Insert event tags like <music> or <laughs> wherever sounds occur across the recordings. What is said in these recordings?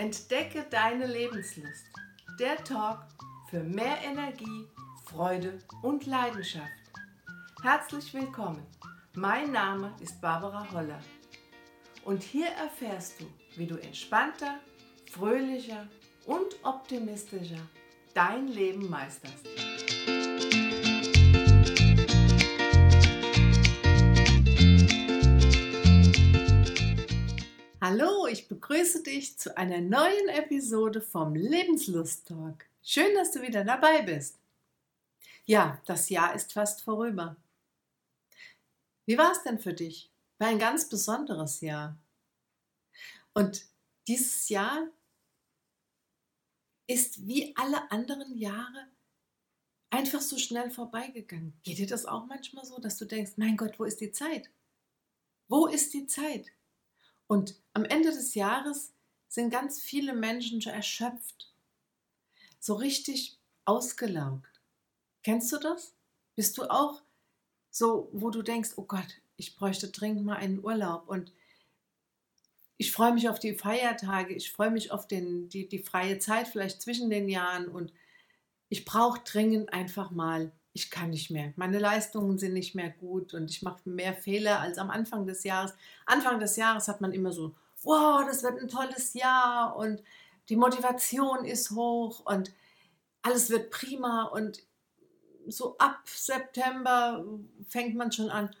Entdecke deine Lebenslust. Der Talk für mehr Energie, Freude und Leidenschaft. Herzlich willkommen. Mein Name ist Barbara Holler. Und hier erfährst du, wie du entspannter, fröhlicher und optimistischer dein Leben meisterst. Begrüße dich zu einer neuen Episode vom Lebenslust Talk. Schön, dass du wieder dabei bist. Ja, das Jahr ist fast vorüber. Wie war es denn für dich? War ein ganz besonderes Jahr. Und dieses Jahr ist wie alle anderen Jahre einfach so schnell vorbeigegangen. Geht dir das auch manchmal so, dass du denkst, mein Gott, wo ist die Zeit? Wo ist die Zeit? Und am Ende des Jahres sind ganz viele Menschen schon erschöpft, so richtig ausgelaugt. Kennst du das? Bist du auch so, wo du denkst, oh Gott, ich bräuchte dringend mal einen Urlaub und ich freue mich auf die Feiertage, ich freue mich auf den, die, die freie Zeit vielleicht zwischen den Jahren und ich brauche dringend einfach mal ich kann nicht mehr. Meine Leistungen sind nicht mehr gut und ich mache mehr Fehler als am Anfang des Jahres. Anfang des Jahres hat man immer so, wow, das wird ein tolles Jahr und die Motivation ist hoch und alles wird prima und so ab September fängt man schon an,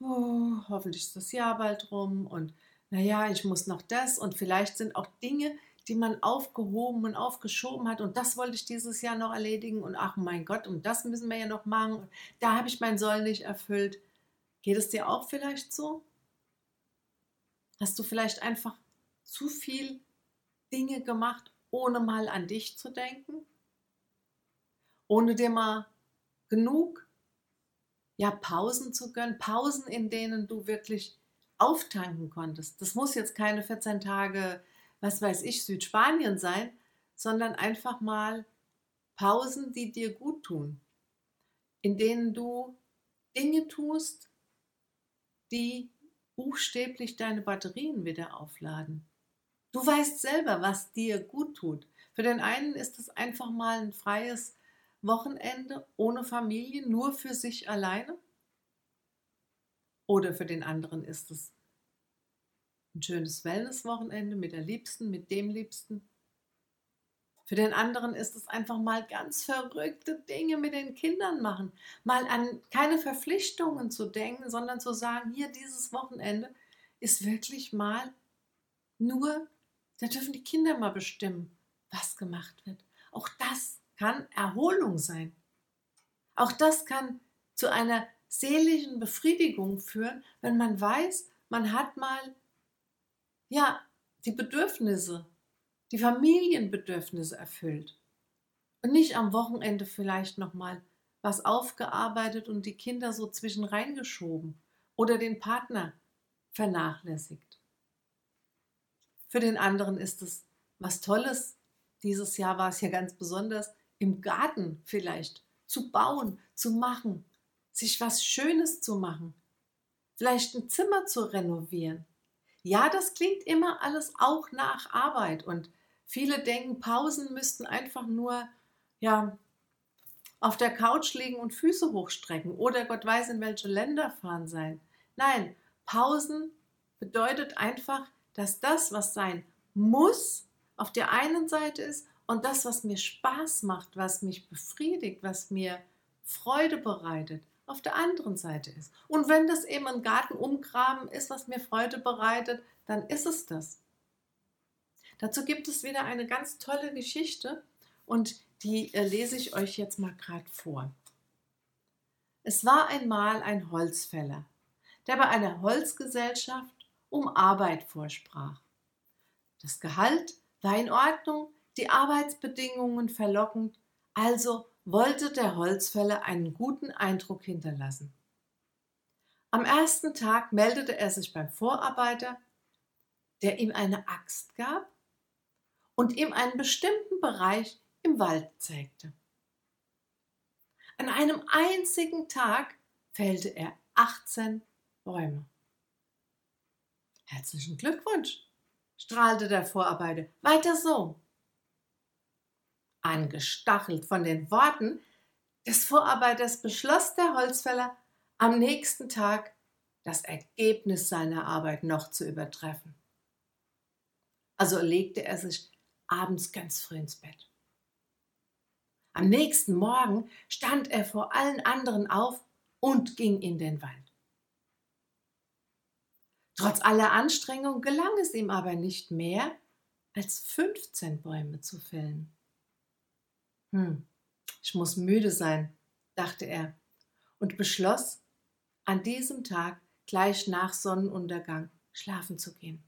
oh, hoffentlich ist das Jahr bald rum und naja, ich muss noch das und vielleicht sind auch Dinge, die man aufgehoben und aufgeschoben hat. Und das wollte ich dieses Jahr noch erledigen. Und ach mein Gott, und das müssen wir ja noch machen. Da habe ich mein Soll nicht erfüllt. Geht es dir auch vielleicht so? Hast du vielleicht einfach zu viel Dinge gemacht, ohne mal an dich zu denken? Ohne dir mal genug ja, Pausen zu gönnen, Pausen, in denen du wirklich auftanken konntest. Das muss jetzt keine 14 Tage was weiß ich, Südspanien sein, sondern einfach mal Pausen, die dir gut tun, in denen du Dinge tust, die buchstäblich deine Batterien wieder aufladen. Du weißt selber, was dir gut tut. Für den einen ist es einfach mal ein freies Wochenende ohne Familie, nur für sich alleine. Oder für den anderen ist es ein schönes Wellnesswochenende mit der Liebsten, mit dem Liebsten. Für den anderen ist es einfach mal ganz verrückte Dinge mit den Kindern machen. Mal an keine Verpflichtungen zu denken, sondern zu sagen, hier dieses Wochenende ist wirklich mal nur, da dürfen die Kinder mal bestimmen, was gemacht wird. Auch das kann Erholung sein. Auch das kann zu einer seelischen Befriedigung führen, wenn man weiß, man hat mal ja, die Bedürfnisse, die Familienbedürfnisse erfüllt. Und nicht am Wochenende vielleicht nochmal was aufgearbeitet und die Kinder so zwischen reingeschoben oder den Partner vernachlässigt. Für den anderen ist es was Tolles. Dieses Jahr war es ja ganz besonders, im Garten vielleicht zu bauen, zu machen, sich was Schönes zu machen, vielleicht ein Zimmer zu renovieren, ja, das klingt immer alles auch nach Arbeit und viele denken, Pausen müssten einfach nur ja, auf der Couch liegen und Füße hochstrecken oder Gott weiß in welche Länder fahren sein. Nein, Pausen bedeutet einfach, dass das, was sein muss, auf der einen Seite ist und das, was mir Spaß macht, was mich befriedigt, was mir Freude bereitet, auf der anderen Seite ist. Und wenn das eben ein Garten umgraben ist, was mir Freude bereitet, dann ist es das. Dazu gibt es wieder eine ganz tolle Geschichte und die äh, lese ich euch jetzt mal gerade vor. Es war einmal ein Holzfäller, der bei einer Holzgesellschaft um Arbeit vorsprach. Das Gehalt war in Ordnung, die Arbeitsbedingungen verlockend, also wollte der Holzfäller einen guten Eindruck hinterlassen. Am ersten Tag meldete er sich beim Vorarbeiter, der ihm eine Axt gab und ihm einen bestimmten Bereich im Wald zeigte. An einem einzigen Tag fällte er 18 Bäume. Herzlichen Glückwunsch, strahlte der Vorarbeiter. Weiter so. Angestachelt von den Worten des Vorarbeiters beschloss der Holzfäller, am nächsten Tag das Ergebnis seiner Arbeit noch zu übertreffen. Also legte er sich abends ganz früh ins Bett. Am nächsten Morgen stand er vor allen anderen auf und ging in den Wald. Trotz aller Anstrengung gelang es ihm aber nicht mehr, als 15 Bäume zu fällen. Hm, ich muss müde sein, dachte er und beschloss, an diesem Tag gleich nach Sonnenuntergang schlafen zu gehen.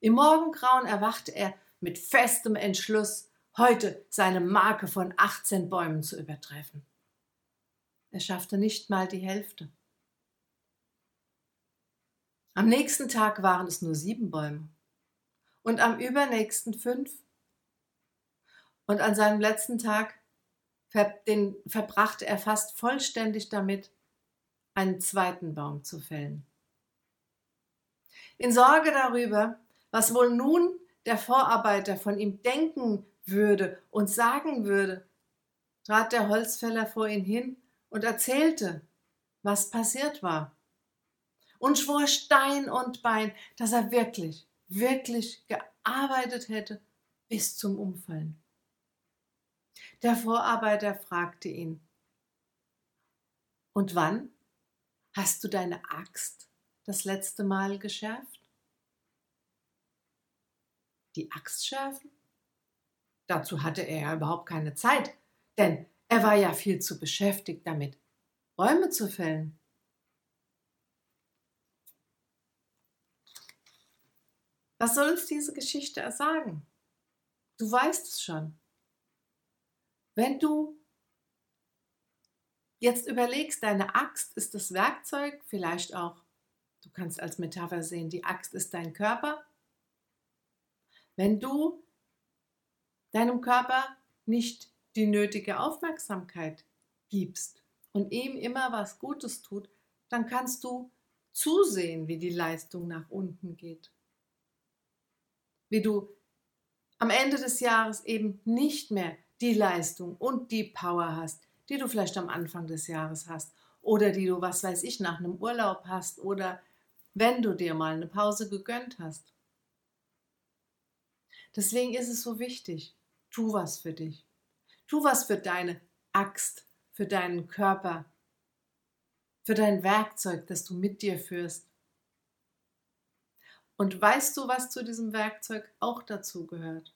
Im Morgengrauen erwachte er mit festem Entschluss, heute seine Marke von 18 Bäumen zu übertreffen. Er schaffte nicht mal die Hälfte. Am nächsten Tag waren es nur sieben Bäume und am übernächsten fünf. Und an seinem letzten Tag den verbrachte er fast vollständig damit, einen zweiten Baum zu fällen. In Sorge darüber, was wohl nun der Vorarbeiter von ihm denken würde und sagen würde, trat der Holzfäller vor ihn hin und erzählte, was passiert war. Und schwor Stein und Bein, dass er wirklich, wirklich gearbeitet hätte bis zum Umfallen. Der Vorarbeiter fragte ihn, und wann hast du deine Axt das letzte Mal geschärft? Die Axt schärfen? Dazu hatte er ja überhaupt keine Zeit, denn er war ja viel zu beschäftigt damit, Bäume zu fällen. Was soll uns diese Geschichte sagen? Du weißt es schon. Wenn du jetzt überlegst, deine Axt ist das Werkzeug, vielleicht auch, du kannst als Metapher sehen, die Axt ist dein Körper. Wenn du deinem Körper nicht die nötige Aufmerksamkeit gibst und ihm immer was Gutes tut, dann kannst du zusehen, wie die Leistung nach unten geht. Wie du am Ende des Jahres eben nicht mehr die Leistung und die Power hast, die du vielleicht am Anfang des Jahres hast oder die du, was weiß ich, nach einem Urlaub hast oder wenn du dir mal eine Pause gegönnt hast. Deswegen ist es so wichtig, tu was für dich. Tu was für deine Axt, für deinen Körper, für dein Werkzeug, das du mit dir führst. Und weißt du, was zu diesem Werkzeug auch dazu gehört?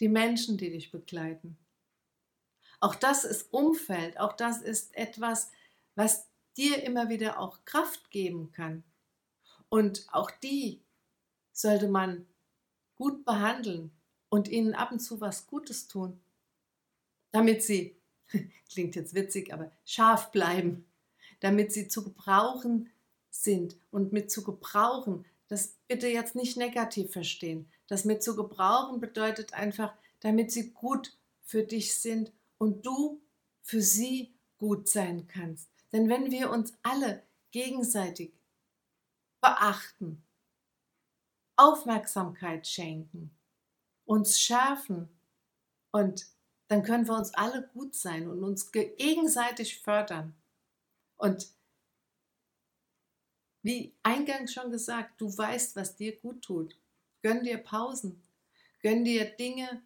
Die Menschen, die dich begleiten. Auch das ist Umfeld, auch das ist etwas, was dir immer wieder auch Kraft geben kann. Und auch die sollte man gut behandeln und ihnen ab und zu was Gutes tun, damit sie, <laughs> klingt jetzt witzig, aber scharf bleiben, damit sie zu gebrauchen sind und mit zu gebrauchen, das bitte jetzt nicht negativ verstehen, das mit zu gebrauchen bedeutet einfach, damit sie gut für dich sind und du für sie gut sein kannst. Denn wenn wir uns alle gegenseitig beachten, Aufmerksamkeit schenken, uns schärfen und dann können wir uns alle gut sein und uns gegenseitig fördern. Und wie eingangs schon gesagt, du weißt, was dir gut tut. Gönn dir Pausen. Gönn dir Dinge,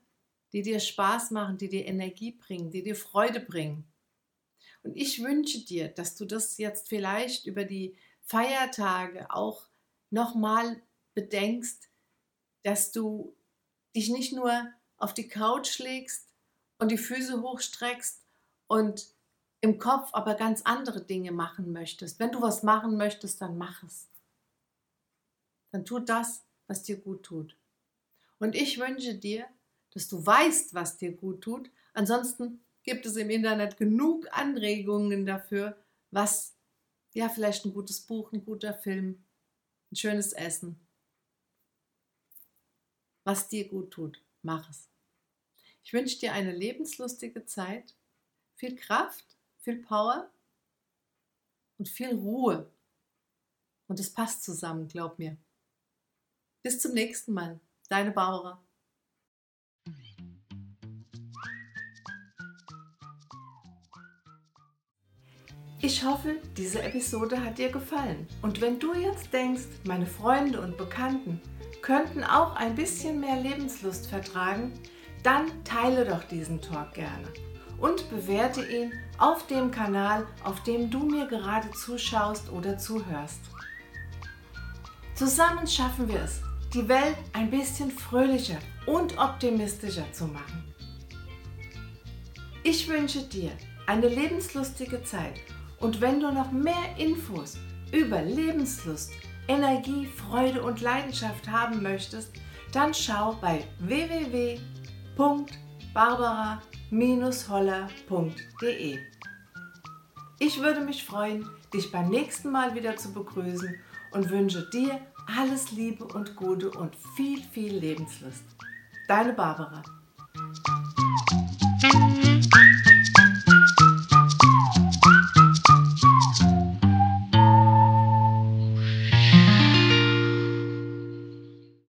die dir Spaß machen, die dir Energie bringen, die dir Freude bringen. Und ich wünsche dir, dass du das jetzt vielleicht über die Feiertage auch nochmal bedenkst, dass du dich nicht nur auf die Couch legst und die Füße hochstreckst und im Kopf aber ganz andere Dinge machen möchtest. Wenn du was machen möchtest, dann mach es. Dann tu das, was dir gut tut. Und ich wünsche dir, dass du weißt, was dir gut tut. Ansonsten gibt es im Internet genug Anregungen dafür, was ja vielleicht ein gutes Buch, ein guter Film, ein schönes Essen, was dir gut tut, mach es. Ich wünsche dir eine lebenslustige Zeit, viel Kraft, viel Power und viel Ruhe Und es passt zusammen, glaub mir. Bis zum nächsten Mal. Deine Barbara. Ich hoffe, diese Episode hat dir gefallen. Und wenn du jetzt denkst, meine Freunde und Bekannten könnten auch ein bisschen mehr Lebenslust vertragen, dann teile doch diesen Talk gerne und bewerte ihn auf dem Kanal, auf dem du mir gerade zuschaust oder zuhörst. Zusammen schaffen wir es, die Welt ein bisschen fröhlicher und optimistischer zu machen. Ich wünsche dir eine lebenslustige Zeit und wenn du noch mehr Infos über Lebenslust, Energie, Freude und Leidenschaft haben möchtest, dann schau bei www.barbara-holler.de. Ich würde mich freuen, dich beim nächsten Mal wieder zu begrüßen und wünsche dir alles Liebe und Gute und viel, viel Lebenslust. Deine Barbara.